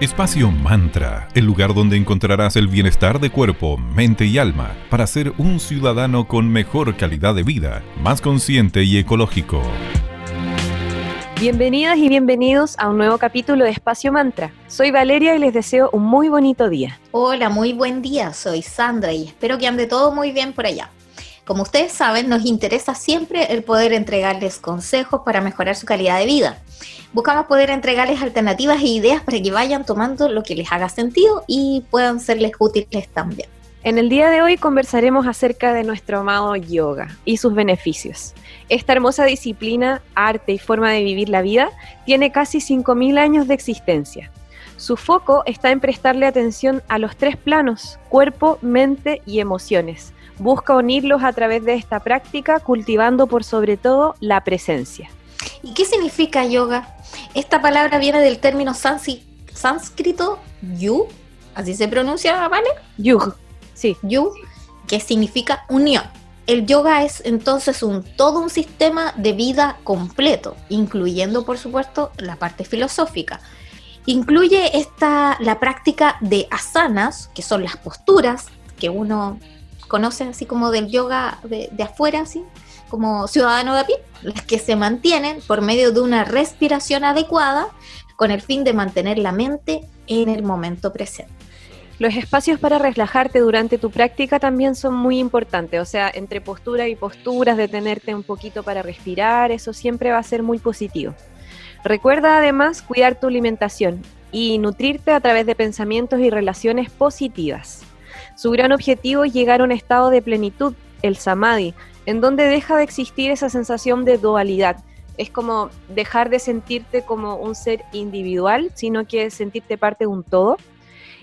Espacio Mantra, el lugar donde encontrarás el bienestar de cuerpo, mente y alma para ser un ciudadano con mejor calidad de vida, más consciente y ecológico. Bienvenidas y bienvenidos a un nuevo capítulo de Espacio Mantra. Soy Valeria y les deseo un muy bonito día. Hola, muy buen día. Soy Sandra y espero que ande todo muy bien por allá. Como ustedes saben, nos interesa siempre el poder entregarles consejos para mejorar su calidad de vida. Buscamos poder entregarles alternativas e ideas para que vayan tomando lo que les haga sentido y puedan serles útiles también. En el día de hoy conversaremos acerca de nuestro amado yoga y sus beneficios. Esta hermosa disciplina, arte y forma de vivir la vida tiene casi 5.000 años de existencia. Su foco está en prestarle atención a los tres planos, cuerpo, mente y emociones, busca unirlos a través de esta práctica, cultivando por sobre todo la presencia. ¿Y qué significa yoga? Esta palabra viene del término sánscrito yu, así se pronuncia, ¿vale? Yug, sí. Yu, que significa unión. El yoga es entonces un todo un sistema de vida completo, incluyendo por supuesto la parte filosófica. Incluye esta la práctica de asanas, que son las posturas que uno conocen así como del yoga de, afuera, así, como ciudadano de a pie, las que se mantienen por medio de una respiración adecuada con el fin de mantener la mente en el momento presente. Los espacios para relajarte durante tu práctica también son muy importantes, o sea, entre postura y posturas, detenerte un poquito para respirar, eso siempre va a ser muy positivo. Recuerda además cuidar tu alimentación y nutrirte a través de pensamientos y relaciones positivas. Su gran objetivo es llegar a un estado de plenitud, el samadhi, en donde deja de existir esa sensación de dualidad. Es como dejar de sentirte como un ser individual, sino que sentirte parte de un todo.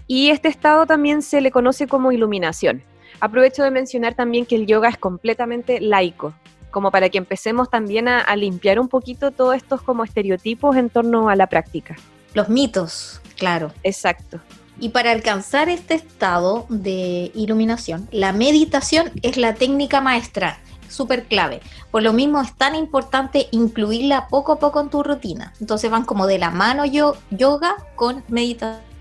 Y este estado también se le conoce como iluminación. Aprovecho de mencionar también que el yoga es completamente laico, como para que empecemos también a, a limpiar un poquito todos estos como estereotipos en torno a la práctica. Los mitos, claro. Exacto. Y para alcanzar este estado de iluminación, la meditación es la técnica maestra, súper clave. Por lo mismo es tan importante incluirla poco a poco en tu rutina. Entonces van como de la mano yo, yoga con meditación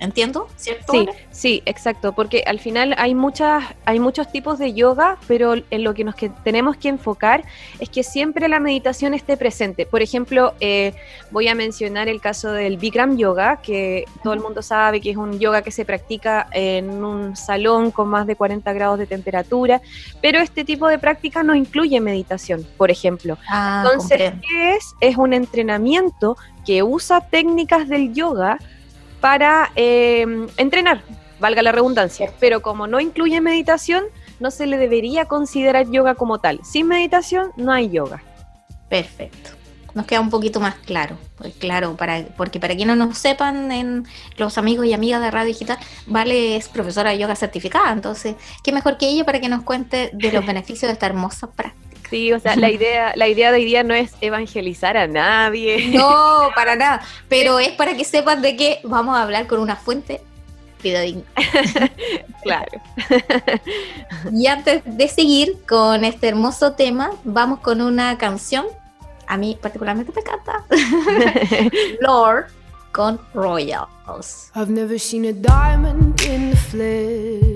¿Entiendo? ¿Cierto? Sí, sí, exacto, porque al final hay muchas, hay muchos tipos de yoga, pero en lo que nos que tenemos que enfocar es que siempre la meditación esté presente. Por ejemplo, eh, voy a mencionar el caso del Bikram Yoga, que todo el mundo sabe que es un yoga que se practica en un salón con más de 40 grados de temperatura, pero este tipo de práctica no incluye meditación, por ejemplo. Ah, Entonces, ¿qué es? Es un entrenamiento que usa técnicas del yoga para em, entrenar, valga la redundancia. Pero como no incluye meditación, no se le debería considerar yoga como tal. Sin meditación no hay yoga. Perfecto. Nos queda un poquito más claro. Pues claro, para, porque para quienes no nos sepan, en los amigos y amigas de Radio Digital, Vale es profesora de yoga certificada. Entonces, qué mejor que ella para que nos cuente de los beneficios de esta hermosa práctica. Sí, o sea, la idea, la idea de hoy día no es evangelizar a nadie. No, para nada. Pero es para que sepan de que vamos a hablar con una fuente fidedigna. claro. Y antes de seguir con este hermoso tema, vamos con una canción. A mí particularmente me encanta. Lord con Royals. I've never seen a diamond in the flesh.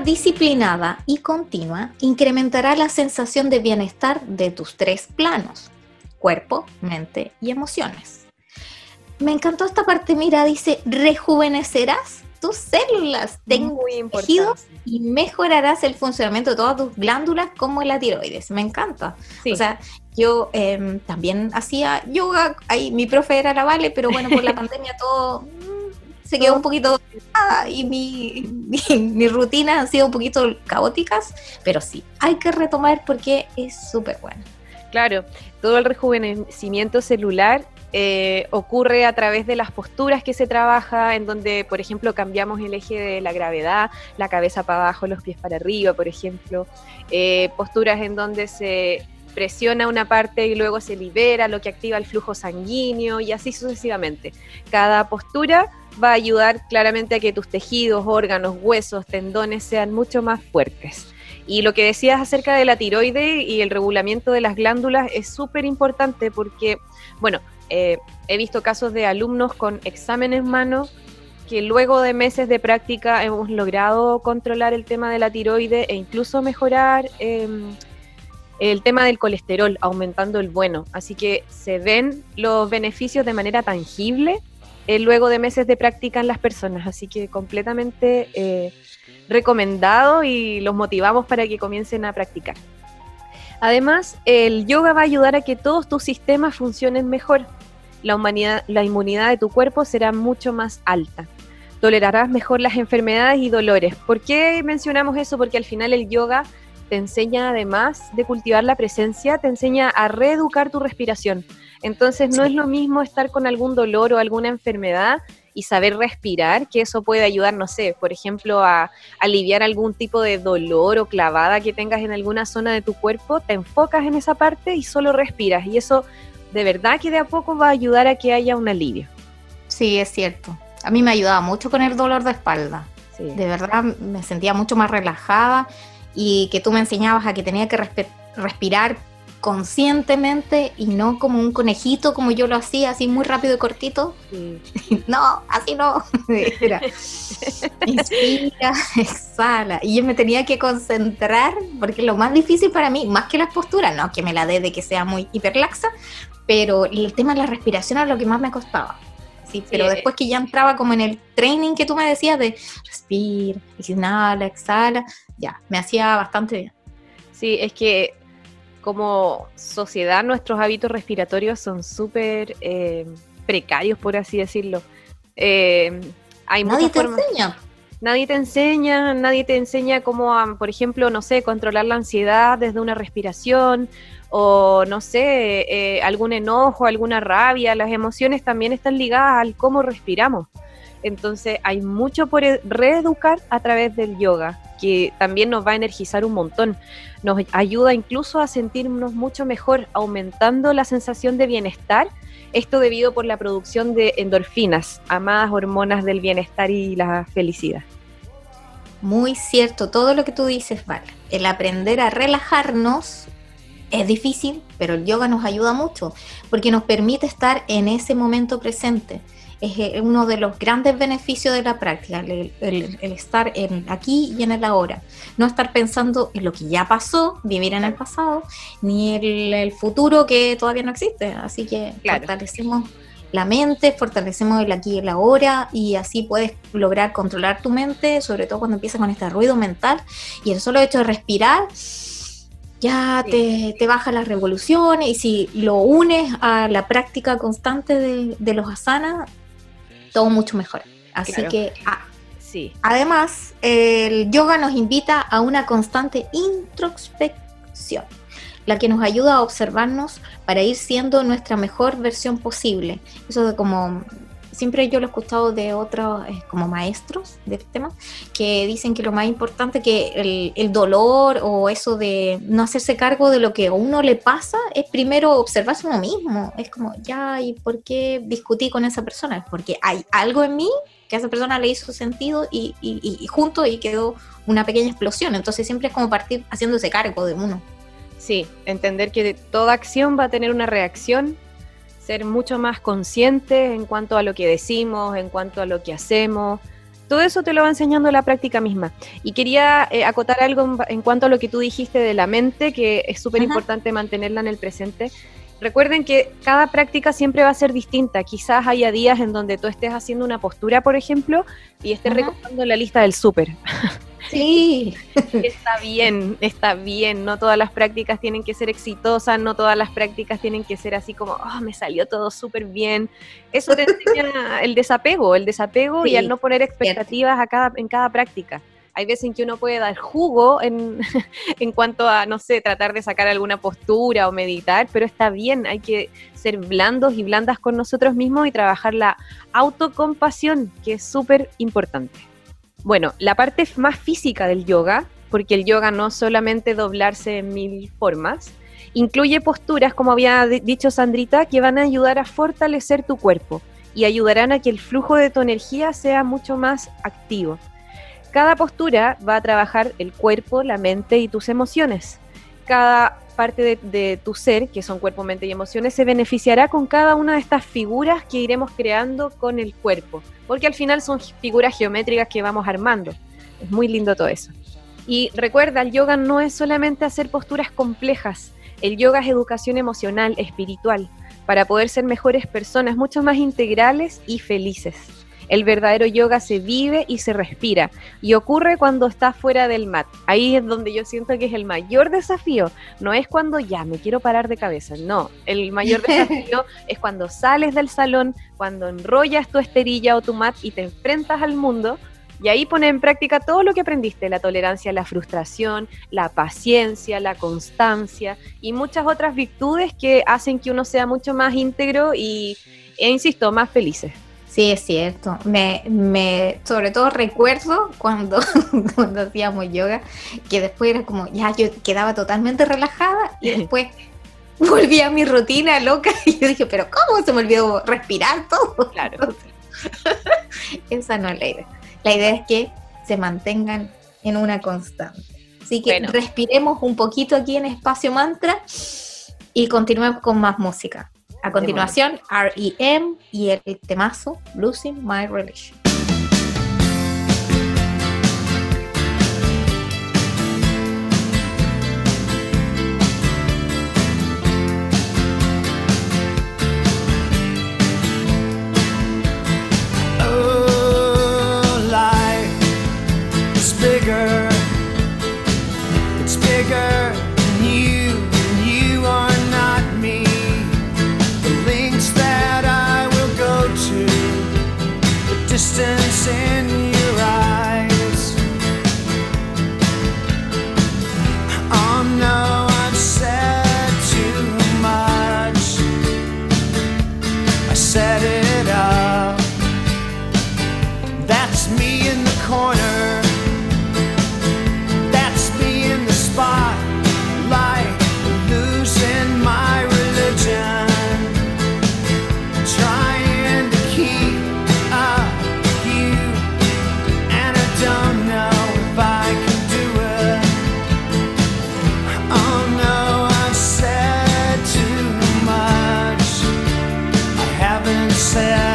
Disciplinada y continua incrementará la sensación de bienestar de tus tres planos, cuerpo, mente y emociones. Me encantó esta parte, mira, dice, rejuvenecerás tus células de tejidos y mejorarás el funcionamiento de todas tus glándulas como la tiroides. Me encanta. Sí. O sea, yo em, también hacía yoga, ahí mi profe era la Vale, pero bueno, por la pandemia todo se quedó un poquito ah, y mi, mi, mi rutina han sido un poquito caóticas, pero sí, hay que retomar porque es súper bueno. Claro, todo el rejuvenecimiento celular eh, ocurre a través de las posturas que se trabaja, en donde, por ejemplo, cambiamos el eje de la gravedad, la cabeza para abajo, los pies para arriba, por ejemplo. Eh, posturas en donde se presiona una parte y luego se libera, lo que activa el flujo sanguíneo y así sucesivamente. Cada postura va a ayudar claramente a que tus tejidos, órganos, huesos, tendones sean mucho más fuertes. Y lo que decías acerca de la tiroide y el regulamiento de las glándulas es súper importante porque, bueno, eh, he visto casos de alumnos con examen en mano que luego de meses de práctica hemos logrado controlar el tema de la tiroide e incluso mejorar eh, el tema del colesterol, aumentando el bueno. Así que se ven los beneficios de manera tangible eh, luego de meses de práctica en las personas. Así que completamente eh, recomendado y los motivamos para que comiencen a practicar. Además, el yoga va a ayudar a que todos tus sistemas funcionen mejor. La, humanidad, la inmunidad de tu cuerpo será mucho más alta. Tolerarás mejor las enfermedades y dolores. ¿Por qué mencionamos eso? Porque al final el yoga te enseña, además de cultivar la presencia, te enseña a reeducar tu respiración. Entonces no es lo mismo estar con algún dolor o alguna enfermedad y saber respirar, que eso puede ayudar, no sé, por ejemplo, a aliviar algún tipo de dolor o clavada que tengas en alguna zona de tu cuerpo, te enfocas en esa parte y solo respiras. Y eso de verdad que de a poco va a ayudar a que haya un alivio. Sí, es cierto. A mí me ayudaba mucho con el dolor de espalda. Sí. De verdad me sentía mucho más relajada y que tú me enseñabas a que tenía que respirar conscientemente y no como un conejito como yo lo hacía, así muy rápido y cortito. Sí. No, así no. Era, inspira, exhala. Y yo me tenía que concentrar, porque lo más difícil para mí, más que las posturas, no que me la dé de que sea muy hiperlaxa, pero el tema de la respiración era lo que más me costaba. Sí, pero eh. después que ya entraba como en el training que tú me decías de respira, inhala, exhala, ya, me hacía bastante bien. Sí, es que como sociedad nuestros hábitos respiratorios son súper eh, precarios, por así decirlo. Eh, hay Nadie te formas. enseña. Nadie te enseña, nadie te enseña cómo, por ejemplo, no sé, controlar la ansiedad desde una respiración o, no sé, eh, algún enojo, alguna rabia. Las emociones también están ligadas al cómo respiramos. Entonces hay mucho por e-, reeducar a través del yoga, que también nos va a energizar un montón. Nos ayuda incluso a sentirnos mucho mejor, aumentando la sensación de bienestar. Esto debido por la producción de endorfinas, amadas hormonas del bienestar y la felicidad. Muy cierto, todo lo que tú dices, vale. El aprender a relajarnos es difícil, pero el yoga nos ayuda mucho porque nos permite estar en ese momento presente es eh, uno de los grandes beneficios de la práctica, el, estar en aquí y en el ahora. No estar pensando en lo que ya pasó, vivir en el pasado, ni en el futuro que todavía no existe. Así que fortalecemos la mente, fortalecemos el aquí y el ahora y así puedes lograr controlar tu mente, sobre todo cuando empiezas con este ruido mental y el solo hecho de respirar ya te, baja las revoluciones y si lo unes a la práctica constante de, de los asanas, todo mucho mejor. Así que, ah, sí. además, el yoga nos invita a una constante introspección, la que nos ayuda a observarnos para ir siendo nuestra mejor versión posible. Eso de como siempre yo lo he escuchado de otros eh, como maestros del tema que dicen que lo más importante que el, dolor o eso de no hacerse cargo de lo que a uno le pasa es primero observarse uno mismo. Es como, ya, ¿y por qué discutí con esa persona? Es porque hay algo en mí que a esa persona le hizo sentido y, y junto y quedó una pequeña explosión. Entonces siempre es como partir haciéndose cargo de uno. Sí, entender que toda acción va a tener una reacción ser mucho más conscientes en cuanto a lo que decimos, en cuanto a lo que hacemos. Todo eso te lo va enseñando la práctica misma. Y quería eh, acotar algo en, cuanto a lo que tú dijiste de la mente, que es súper importante mantenerla en el presente. Recuerden que cada práctica siempre va a ser distinta. Quizás haya días en donde tú estés haciendo una postura, por ejemplo, y estés recordando la lista del súper. Sí. Está bien, está bien. No todas las prácticas tienen que ser exitosas, no todas las prácticas tienen que ser así como, oh, me salió todo súper bien. Eso te enseña el desapego, el desapego y al no poner expectativas a cada, en cada práctica. Hay veces en que uno puede dar jugo en, en cuanto a, no sé, tratar de sacar alguna postura o meditar, pero está bien, hay que ser blandos y blandas con nosotros mismos y trabajar la autocompasión, que es súper importante. Bueno, la parte más física del yoga, porque el yoga no solamente doblarse en mil formas, incluye posturas, como había dicho Sandrita, que van a ayudar a fortalecer tu cuerpo y ayudarán a que el flujo de tu energía sea mucho más activo. Cada postura va a trabajar el cuerpo, la mente y tus emociones. Cada parte de, de, tu ser, que son cuerpo, mente y emociones, se beneficiará con cada una de estas figuras que iremos creando con el cuerpo porque al final son figuras geométricas que vamos armando. Es muy lindo todo eso. Y recuerda, el yoga no es solamente hacer posturas complejas, el yoga es educación emocional, espiritual, para poder ser mejores personas, mucho más integrales y felices. El verdadero yoga se vive y se respira y ocurre cuando está fuera del mat. Ahí es donde yo siento que es el mayor desafío. No es cuando ya me quiero parar de cabeza, no. El mayor desafío es cuando sales del salón, cuando enrollas tu esterilla o tu mat y te enfrentas al mundo. Y ahí pones en práctica todo lo que aprendiste, la tolerancia la frustración, la paciencia, la constancia y muchas otras virtudes que hacen que uno sea mucho más íntegro y, e insisto, más felices. Sí, es cierto. Me, me, sobre todo recuerdo cuando, cuando hacíamos yoga, que después era como, ya yo quedaba totalmente relajada y después volví a mi rutina loca y yo dije, pero ¿cómo se me olvidó respirar todo? Claro. Esa no es la idea. La idea es que se mantengan en una constante. Así que respiremos un poquito aquí en Espacio Mantra y continuemos con más música. A continuación, REM y el temazo Losing My Religion. distance in sea.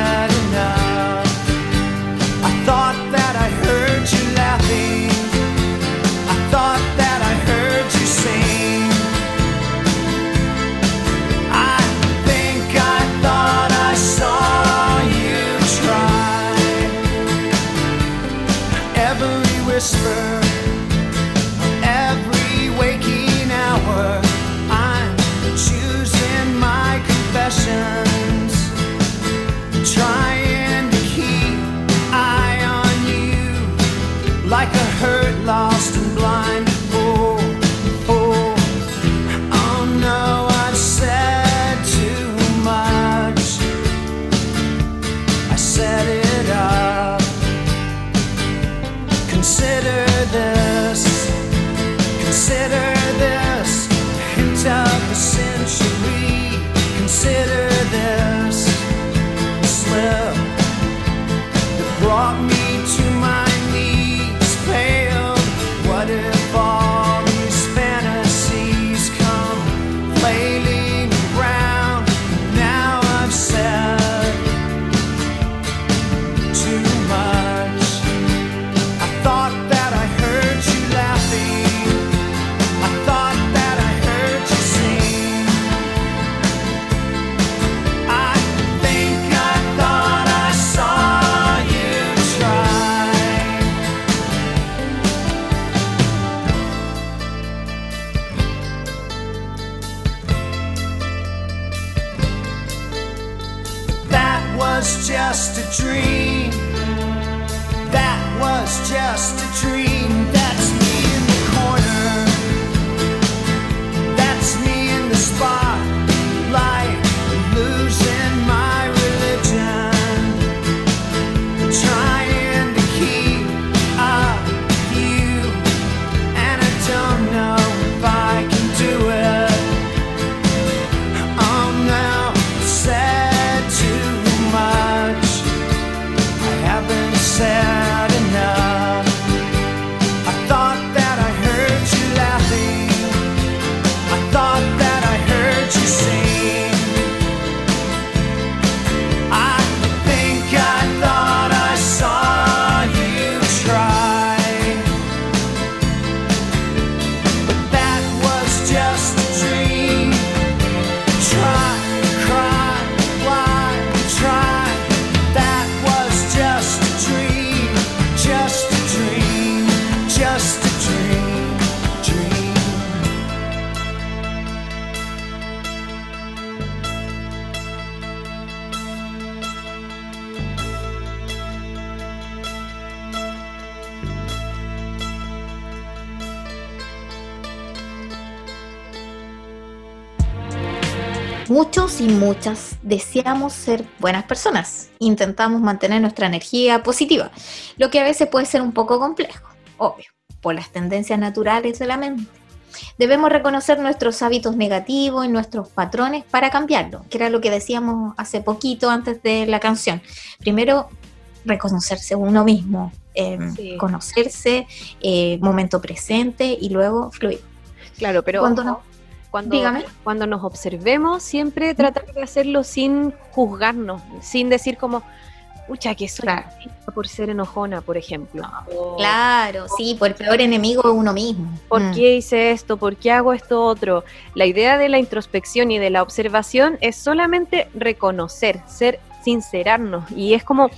Muchos y muchas deseamos ser buenas personas. Intentamos mantener nuestra energía positiva, lo que a veces puede ser un poco complejo, obvio, por las tendencias naturales de la mente. Debemos reconocer nuestros hábitos negativos y nuestros patrones para cambiarlos, que era lo que decíamos hace poquito antes de la canción. Primero, reconocerse uno mismo, eh, Sí. conocerse, eh, momento presente y luego fluir. Claro, pero Cuando no- cuando, Dígame. cuando nos observemos, siempre tratar de hacerlo sin juzgarnos, sin decir como, pucha, que soy Claro. por ser enojona, por ejemplo. O, Claro, sí, por el peor enemigo uno mismo. ¿Por Mm. qué hice esto? ¿Por qué hago esto otro? La idea de la introspección y de la observación es solamente reconocer, ser sincerarnos y es como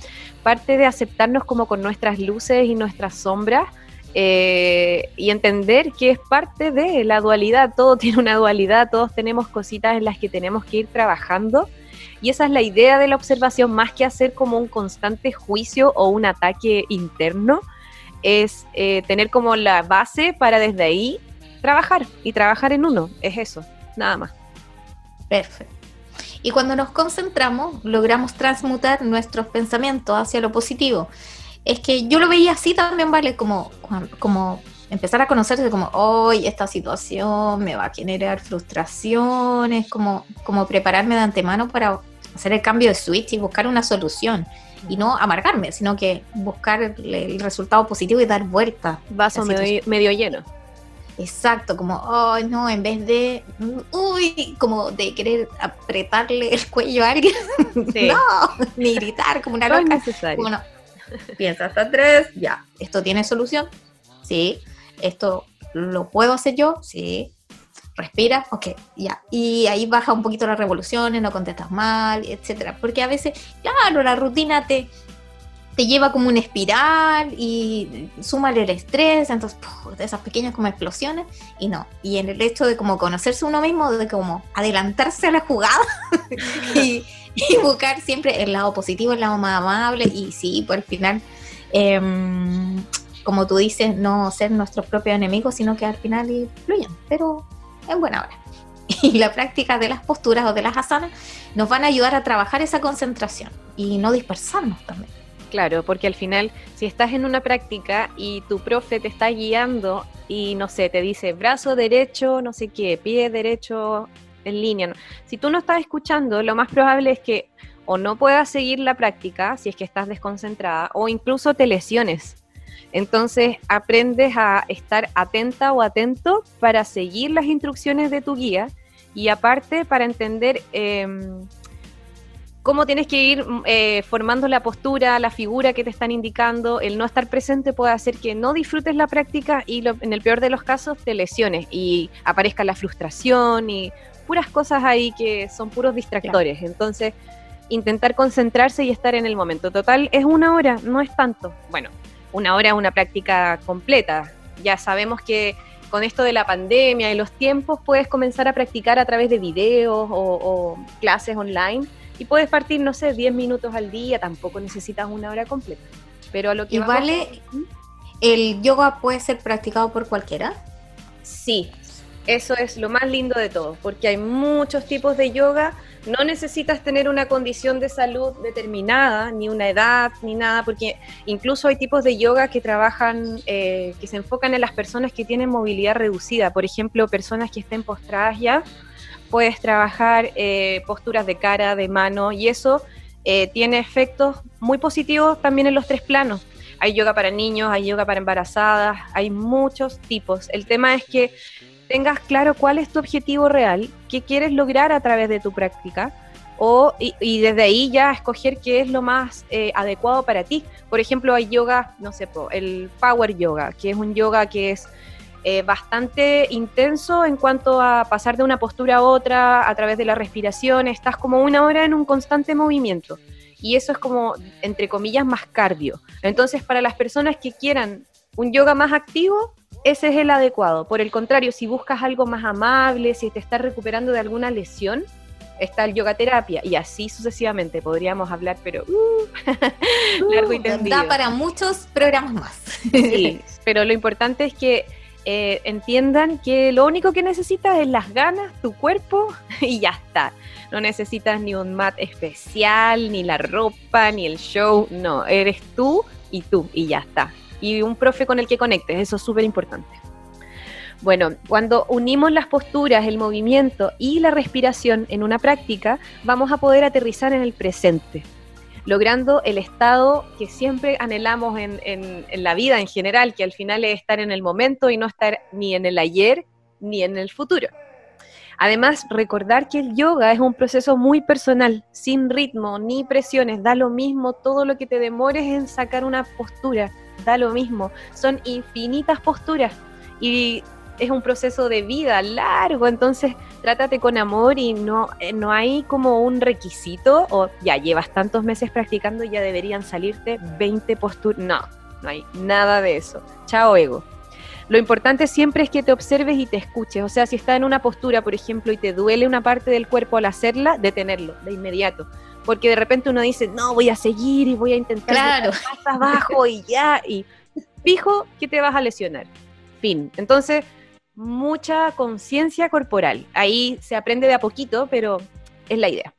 parte de aceptarnos como con nuestras luces y nuestras sombras eh, y entender que es parte de la dualidad, todo tiene una dualidad, todos tenemos cositas en las que tenemos que ir trabajando y esa es la idea de la observación más que hacer como un constante juicio o un ataque interno es eh, tener como la base para desde ahí trabajar y trabajar en uno. Es eso, nada más. Perfecto. Y cuando nos concentramos, logramos transmutar nuestros pensamientos hacia lo positivo. Es que yo lo veía así también, ¿vale? Como, como empezar a conocerse como, hoy esta situación me va a generar frustraciones, como, como prepararme de antemano para hacer el cambio de switch y buscar una solución. Y no amargarme, sino que buscar el, el resultado positivo y dar vuelta. Vaso medio, medio lleno. Exacto, como, ay, no, en vez de, uy, como de querer apretarle el cuello a alguien, Sí. no, ni gritar como una No es loca. necesario. Piensa hasta tres, ya, ¿esto tiene solución? Sí, ¿esto lo puedo hacer yo? Sí, respira, ok, ya. Y ahí baja un poquito las revoluciones, no contestas mal, etcétera. Porque a veces, claro, la rutina te, te lleva como una espiral y súmale el estrés, entonces ¡puf! esas pequeñas como explosiones y no. Y en el hecho de como conocerse uno mismo, de como adelantarse a la jugada y, y buscar siempre el lado positivo, el lado más amable y sí, por el final, em, como tú dices, no ser nuestros propios enemigos, sino que al final fluyan, pero en buena hora. Y la práctica de las posturas o de las asanas nos van a ayudar a trabajar esa concentración y no dispersarnos también. Claro, porque al final, si estás en una práctica y tu profe te está guiando y no sé, te dice brazo derecho, no sé qué, pie derecho en línea. Si tú no estás escuchando, lo más probable es que o no puedas seguir la práctica si es que estás desconcentrada o incluso te lesiones. Entonces aprendes a estar atenta o atento para seguir las instrucciones de tu guía y aparte para entender em, cómo tienes que ir mm, eh, formando la postura, la figura que te están indicando. El no estar presente puede hacer que no disfrutes la práctica y en el peor de los casos te lesiones y aparezca la frustración y puras cosas ahí que son puros distractores. Entonces, intentar concentrarse y estar en el momento. Total, es una hora, no es tanto. Bueno, una hora es una práctica completa. Ya sabemos que con esto de la pandemia y los tiempos, puedes comenzar a practicar a través de videos o, clases online y puedes partir, no sé, 10 minutos al día, tampoco necesitas una hora completa. Pero a lo que... ¿Y vale, el yoga puede ser practicado por cualquiera? Sí, eso es lo más lindo de todo, porque hay muchos tipos de yoga no necesitas tener una condición de salud determinada, ni una edad, ni nada, porque incluso hay tipos de yoga que trabajan, eh, que se enfocan en las personas que tienen movilidad reducida. Por ejemplo, personas que estén postradas ya, puedes trabajar eh, posturas de cara, de mano, y eso eh, tiene efectos muy positivos también en los tres planos. Hay yoga para niños, hay yoga para embarazadas, hay muchos tipos. El tema es que tengas claro cuál es tu objetivo real, qué quieres lograr a través de tu práctica, o, y, desde ahí ya escoger qué es lo más eh, adecuado para ti. Por ejemplo, hay yoga, no sé, el power yoga, que es un yoga que es eh, bastante intenso en cuanto a pasar de una postura a otra a través de la respiración, estás como una hora en un constante movimiento. Y eso es como, entre comillas, más cardio. Entonces, para las personas que quieran un yoga más activo, ese es el adecuado. Por el contrario, si buscas algo más amable, si te estás recuperando de alguna lesión, está el yoga terapia y así sucesivamente podríamos hablar, pero uh, largo y uh, tendido. Da para muchos programas más. sí, pero lo importante es que eh, entiendan que lo único que necesitas es las ganas, tu cuerpo y ya está. No necesitas ni un mat especial, ni la ropa, ni el show, no, eres tú y tú y ya está y un profe con el que conectes, eso es súper importante. Bueno, cuando unimos las posturas, el movimiento y la respiración en una práctica, vamos a poder aterrizar en el presente, logrando el estado que siempre anhelamos en, en, la vida en general, que al final es estar en el momento y no estar ni en el ayer ni en el futuro. Además, recordar que el yoga es un proceso muy personal, sin ritmo ni presiones, da lo mismo todo lo que te demores en sacar una postura, da lo mismo, son infinitas posturas y es un proceso de vida largo, entonces trátate con amor y no, eh, no hay como un requisito o ya llevas tantos meses practicando y ya deberían salirte 20 posturas, no, no hay nada de eso, chao ego. Lo importante siempre es que te observes y te escuches. O sea, si estás en una postura, por ejemplo, y te duele una parte del cuerpo al hacerla, detenerlo de inmediato. Porque de repente uno dice, no, voy a seguir y voy a intentar claro. más abajo y ya. Y fijo que te vas a lesionar. Fin. Entonces, mucha conciencia corporal. Ahí se aprende de a poquito, pero es la idea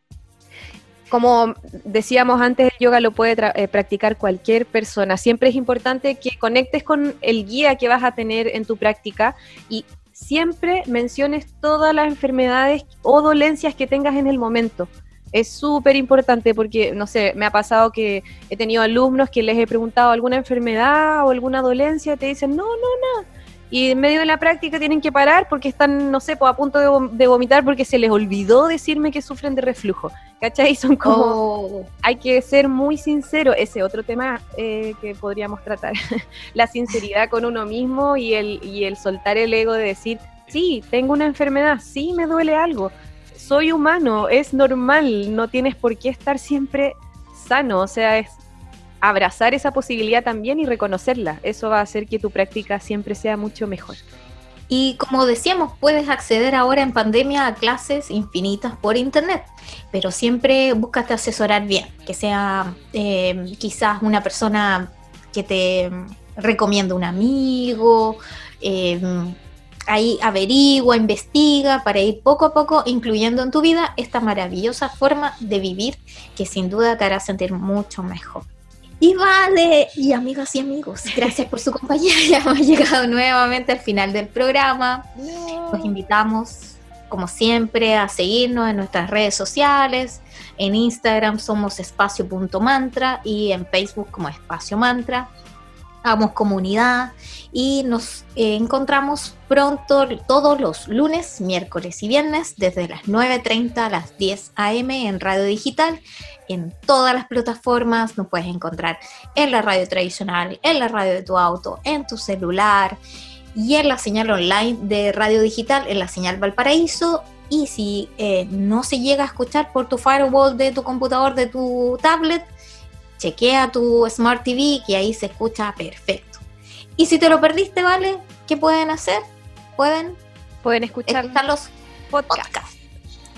como decíamos antes, el yoga lo puede eh, practicar cualquier persona. Siempre es importante que conectes con el guía que vas a tener en tu práctica y siempre menciones todas las enfermedades o dolencias que tengas en el momento. Es súper importante porque, no sé, me ha pasado que he tenido alumnos que les he preguntado alguna enfermedad o alguna dolencia y te dicen, no, no, no y en medio de la práctica tienen que parar porque están, no sé, pues, a punto de, vomitar porque se les olvidó decirme que sufren de reflujo. ¿Cachai? Son como... Oh. Hay que ser muy sincero, ese otro tema eh, que podríamos tratar, la sinceridad con uno mismo y el, y el soltar el ego de decir, sí, tengo una enfermedad, sí, me duele algo, soy humano, es normal, no tienes por qué estar siempre sano, o sea, es abrazar esa posibilidad también y reconocerla. Eso va a hacer que tu práctica siempre sea mucho mejor. Y como decíamos, puedes acceder ahora en pandemia a clases infinitas por internet, pero siempre búscate asesorar bien, que sea eh, quizás una persona que te recomienda un amigo, eh, ahí averigua, investiga para ir poco a poco incluyendo en tu vida esta maravillosa forma de vivir que sin duda te hará sentir mucho mejor. Y vale, y amigas y amigos, gracias por su compañía. Ya hemos llegado nuevamente al final del programa. Los invitamos, como siempre, a seguirnos en nuestras redes sociales. En Instagram somos espacio.mantra y en Facebook como espacio mantra. Hagamos comunidad y nos eh, encontramos pronto todos los lunes, miércoles y viernes desde las 9.30 a las 10 a.m. en Radio Digital en todas las plataformas, nos puedes encontrar en la radio tradicional, en la radio de tu auto, en tu celular y en la señal online de radio digital, en la señal Valparaíso. Y si eh, no se llega a escuchar por tu firewall de tu computador, de tu tablet, chequea tu Smart TV que ahí se escucha perfecto. Y si te lo perdiste, ¿vale? ¿Qué pueden hacer? pueden, pueden escuchar, los podcasts.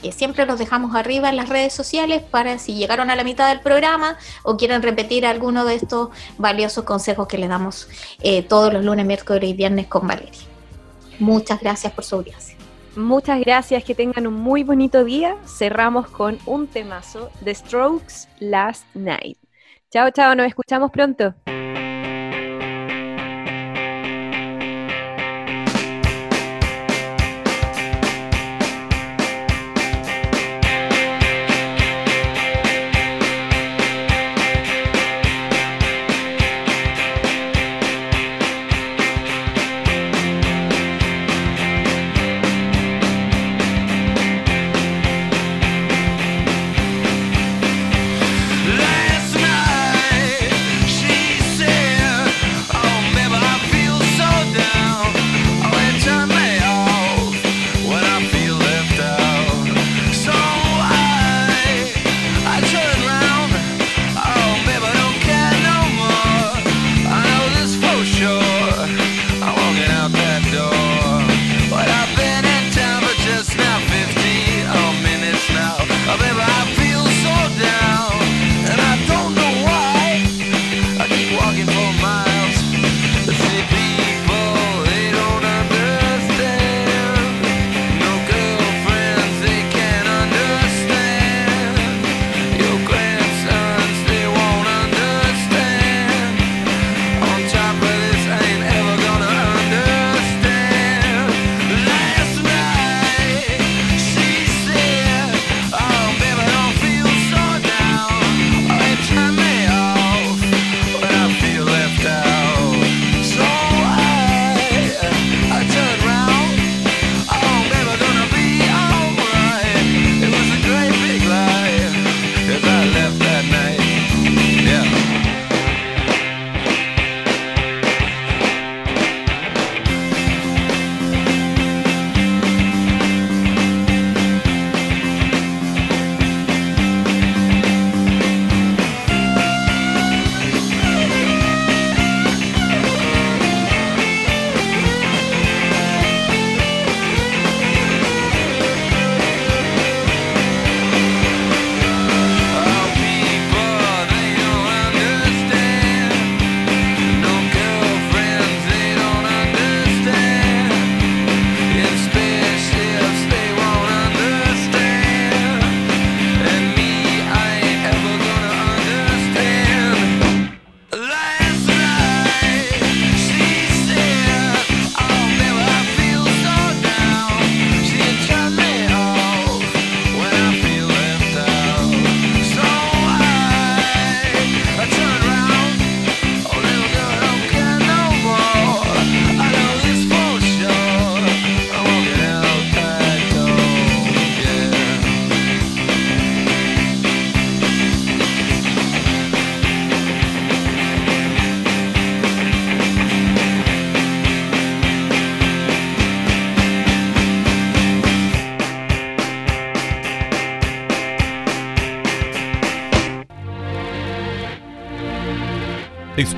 Que siempre los dejamos arriba en las redes sociales para si llegaron a la mitad del programa o quieren repetir alguno de estos valiosos consejos que les damos eh, todos los lunes, miércoles y viernes con Valeria. Muchas gracias por su audiencia. Muchas gracias, que tengan un muy bonito día. Cerramos con un temazo de Strokes Last Night. Chao, chao, nos escuchamos pronto.